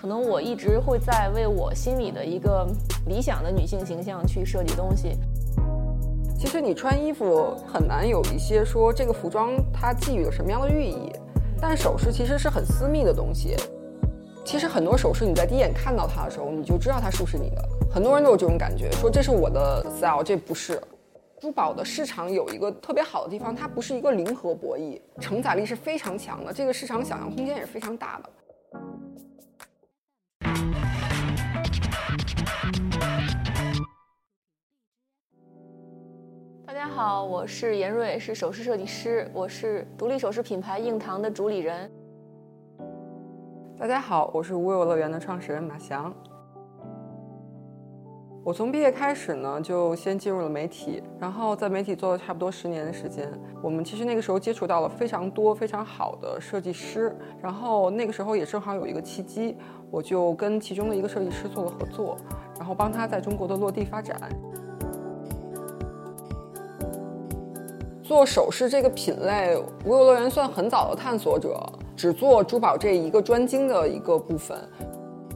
可能我一直会在为我心里的一个理想的女性形象去设计东西。其实你穿衣服很难有一些说这个服装它寄予了什么样的寓意，但首饰其实是很私密的东西。其实很多首饰你在第一眼看到它的时候，你就知道它是不是你的。很多人都有这种感觉，说这是我的 style，这不是。珠宝的市场有一个特别好的地方，它不是一个零和博弈，承载力是非常强的，这个市场想象空间也是非常大的。大家好，我是严瑞，是首饰设计师，我是独立首饰品牌硬糖的主理人。大家好，我是无有乐园的创始人马翔。我从毕业开始呢，就先进入了媒体，然后在媒体做了差不多十年的时间。我们其实那个时候接触到了非常多非常好的设计师，然后那个时候也正好有一个契机，我就跟其中的一个设计师做了合作，然后帮他在中国的落地发展。做首饰这个品类，无忧乐园算很早的探索者，只做珠宝这一个专精的一个部分。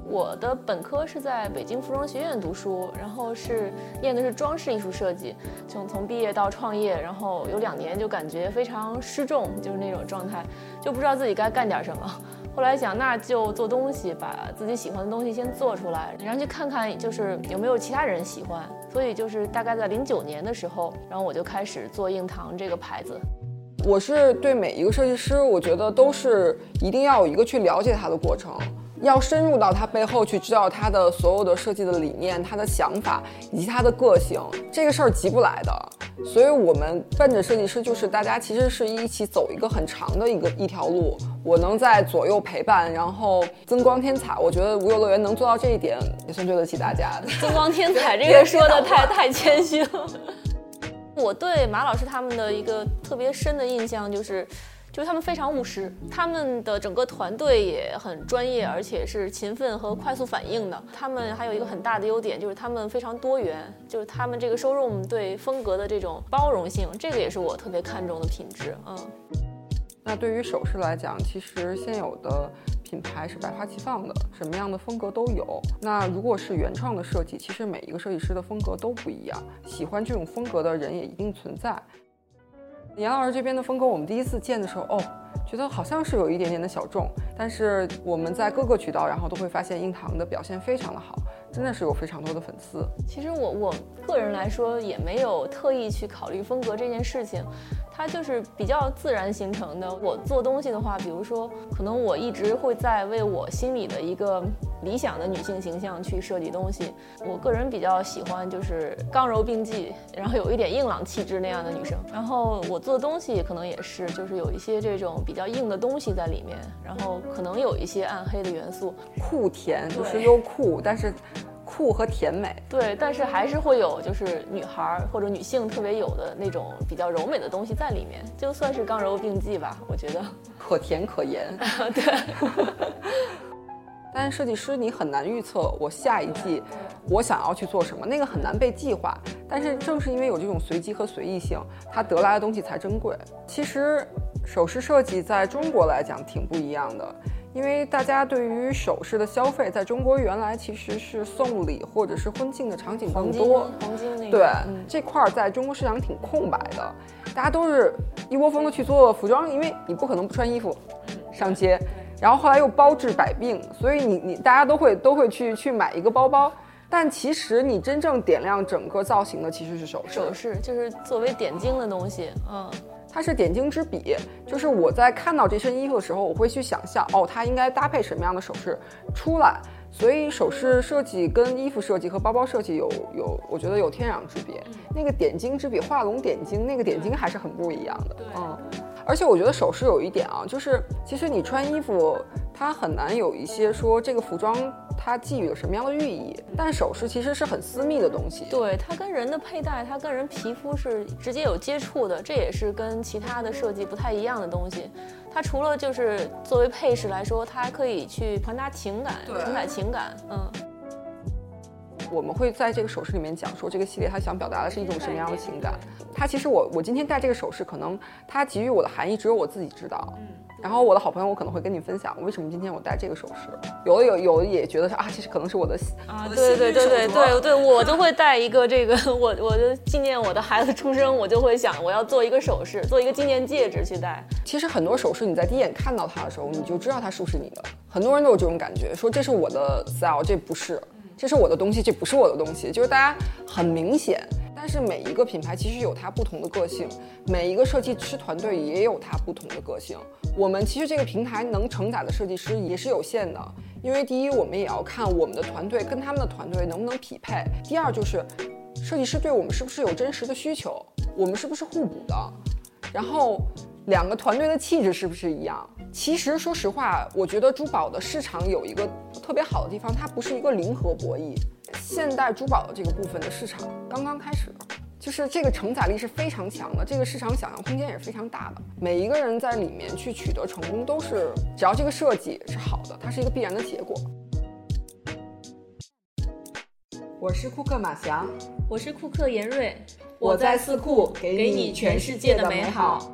我的本科是在北京服装学院读书，然后是念的是装饰艺术设计。就从毕业到创业，然后有两年就感觉非常失重，就是那种状态，就不知道自己该干点什么。后来想，那就做东西，把自己喜欢的东西先做出来，然后去看看就是有没有其他人喜欢。所以就是大概在零九年的时候，然后我就开始做硬糖这个牌子。我是对每一个设计师，我觉得都是一定要有一个去了解他的过程。要深入到他背后去知道他的所有的设计的理念、他的想法以及他的个性，这个事儿急不来的。所以，我们奔着设计师，就是大家其实是一起走一个很长的一个一条路。我能在左右陪伴，然后增光添彩。我觉得无忧乐园能做到这一点，也算对得起大家。增光添彩这个说的太太谦虚了。我对马老师他们的一个特别深的印象就是。就是他们非常务实，他们的整个团队也很专业，而且是勤奋和快速反应的。他们还有一个很大的优点，就是他们非常多元，就是他们这个 showroom 对风格的这种包容性，这个也是我特别看重的品质。嗯，那对于首饰来讲，其实现有的品牌是百花齐放的，什么样的风格都有。那如果是原创的设计，其实每一个设计师的风格都不一样，喜欢这种风格的人也一定存在。严老师这边的风格，我们第一次见的时候，哦，觉得好像是有一点点的小众，但是我们在各个渠道，然后都会发现硬糖的表现非常的好，真的是有非常多的粉丝。其实我我个人来说，也没有特意去考虑风格这件事情。它就是比较自然形成的。我做东西的话，比如说，可能我一直会在为我心里的一个理想的女性形象去设计东西。我个人比较喜欢就是刚柔并济，然后有一点硬朗气质那样的女生。然后我做东西可能也是，就是有一些这种比较硬的东西在里面，然后可能有一些暗黑的元素，酷甜就是又酷，但是。酷和甜美，对，但是还是会有就是女孩或者女性特别有的那种比较柔美的东西在里面，就算是刚柔并济吧，我觉得可甜可盐。对，但是设计师你很难预测我下一季我想要去做什么，那个很难被计划。但是正是因为有这种随机和随意性，它得来的东西才珍贵。其实首饰设计在中国来讲挺不一样的。因为大家对于首饰的消费，在中国原来其实是送礼或者是婚庆的场景更多，黄金那对这块儿在中国市场挺空白的，大家都是一窝蜂的去做服装，因为你不可能不穿衣服上街，然后后来又包治百病，所以你你大家都会都会去去买一个包包，但其实你真正点亮整个造型的其实是首饰，首饰就是作为点睛的东西，嗯。它是点睛之笔，就是我在看到这身衣服的时候，我会去想象，哦，它应该搭配什么样的首饰出来。所以首饰设计跟衣服设计和包包设计有有，我觉得有天壤之别。那个点睛之笔画龙点睛，那个点睛还是很不一样的。嗯，而且我觉得首饰有一点啊，就是其实你穿衣服，它很难有一些说这个服装。它寄予了什么样的寓意？但首饰其实是很私密的东西，对它跟人的佩戴，它跟人皮肤是直接有接触的，这也是跟其他的设计不太一样的东西。它除了就是作为配饰来说，它还可以去传达情感，承载情感。嗯，我们会在这个首饰里面讲说这个系列它想表达的是一种什么样的情感。它其实我我今天戴这个首饰，可能它给予我的含义只有我自己知道。然后我的好朋友，我可能会跟你分享为什么今天我戴这个首饰。有的有有的也觉得是啊，其实可能是我的啊，对对对对对对，我就会戴一个这个，我我就纪念我的孩子出生，我就会想我要做一个首饰，做一个纪念戒指去戴。其实很多首饰你在第一眼看到它的时候，你就知道它是不是你的。很多人都有这种感觉，说这是我的 style，这不是，这是我的东西，这不是我的东西，就是大家很明显。但是每一个品牌其实有它不同的个性，每一个设计师团队也有它不同的个性。我们其实这个平台能承载的设计师也是有限的，因为第一，我们也要看我们的团队跟他们的团队能不能匹配；第二，就是设计师对我们是不是有真实的需求，我们是不是互补的，然后两个团队的气质是不是一样。其实说实话，我觉得珠宝的市场有一个特别好的地方，它不是一个零和博弈，现代珠宝的这个部分的市场刚刚开始。就是这个承载力是非常强的，这个市场想象空间也是非常大的。每一个人在里面去取得成功，都是只要这个设计是好的，它是一个必然的结果。我是库克马翔，我是库克严瑞，我在四库给你全世界的美好。